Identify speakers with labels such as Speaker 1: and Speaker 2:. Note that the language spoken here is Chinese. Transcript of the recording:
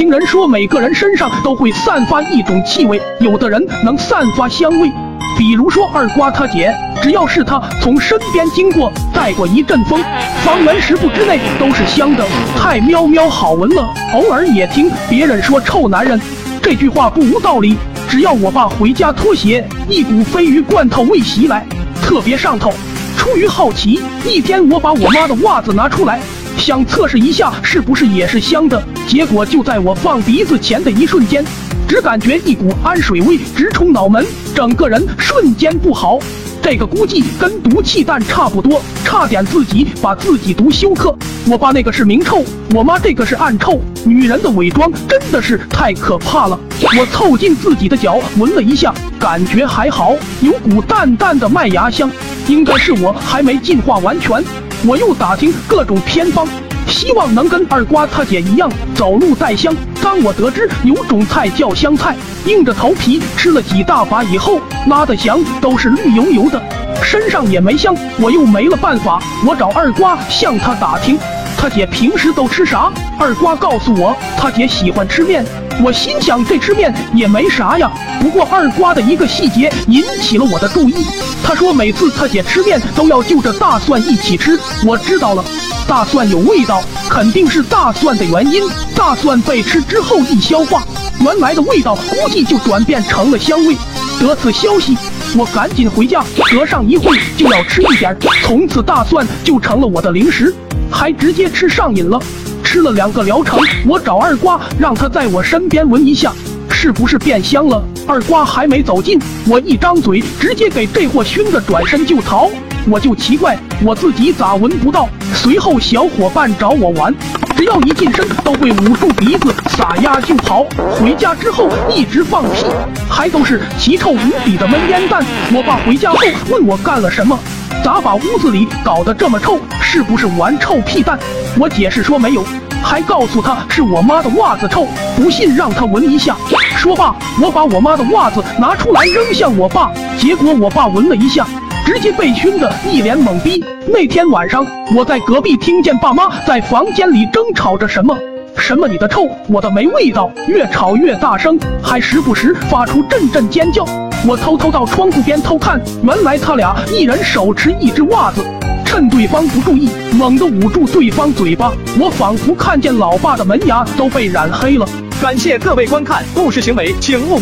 Speaker 1: 听人说每个人身上都会散发一种气味，有的人能散发香味，比如说二瓜他姐，只要是他从身边经过，带过一阵风，方圆十步之内都是香的，太喵喵好闻了。偶尔也听别人说臭男人，这句话不无道理。只要我爸回家脱鞋，一股鲱鱼罐头味袭来，特别上头。出于好奇，一天我把我妈的袜子拿出来，想测试一下是不是也是香的。结果就在我放鼻子前的一瞬间，只感觉一股氨水味直冲脑门，整个人瞬间不好。这个估计跟毒气弹差不多，差点自己把自己毒休克。我爸那个是明臭，我妈这个是暗臭。女人的伪装真的是太可怕了。我凑近自己的脚闻了一下，感觉还好，有股淡淡的麦芽香，应该是我还没进化完全。我又打听各种偏方。希望能跟二瓜他姐一样走路带香。当我得知有种菜叫香菜，硬着头皮吃了几大把以后，拉的翔都是绿油油的，身上也没香。我又没了办法，我找二瓜向他打听，他姐平时都吃啥？二瓜告诉我，他姐喜欢吃面。我心想这吃面也没啥呀。不过二瓜的一个细节引起了我的注意，他说每次他姐吃面都要就着大蒜一起吃。我知道了。大蒜有味道，肯定是大蒜的原因。大蒜被吃之后易消化，原来的味道估计就转变成了香味。得此消息，我赶紧回家，隔上一会就要吃一点。从此大蒜就成了我的零食，还直接吃上瘾了。吃了两个疗程，我找二瓜让他在我身边闻一下，是不是变香了？二瓜还没走近，我一张嘴直接给这货熏的转身就逃。我就奇怪，我自己咋闻不到？随后小伙伴找我玩，只要一近身都会捂住鼻子撒丫就跑。回家之后一直放屁，还都是奇臭无比的闷烟弹。我爸回家后问我干了什么，咋把屋子里搞得这么臭？是不是玩臭屁蛋？我解释说没有，还告诉他是我妈的袜子臭，不信让他闻一下。说罢，我把我妈的袜子拿出来扔向我爸，结果我爸闻了一下。直接被熏得一脸懵逼。那天晚上，我在隔壁听见爸妈在房间里争吵着什么，什么你的臭，我的没味道，越吵越大声，还时不时发出阵阵尖叫。我偷偷到窗户边偷看，原来他俩一人手持一只袜子，趁对方不注意，猛地捂住对方嘴巴。我仿佛看见老爸的门牙都被染黑了。
Speaker 2: 感谢各位观看，故事行为请勿。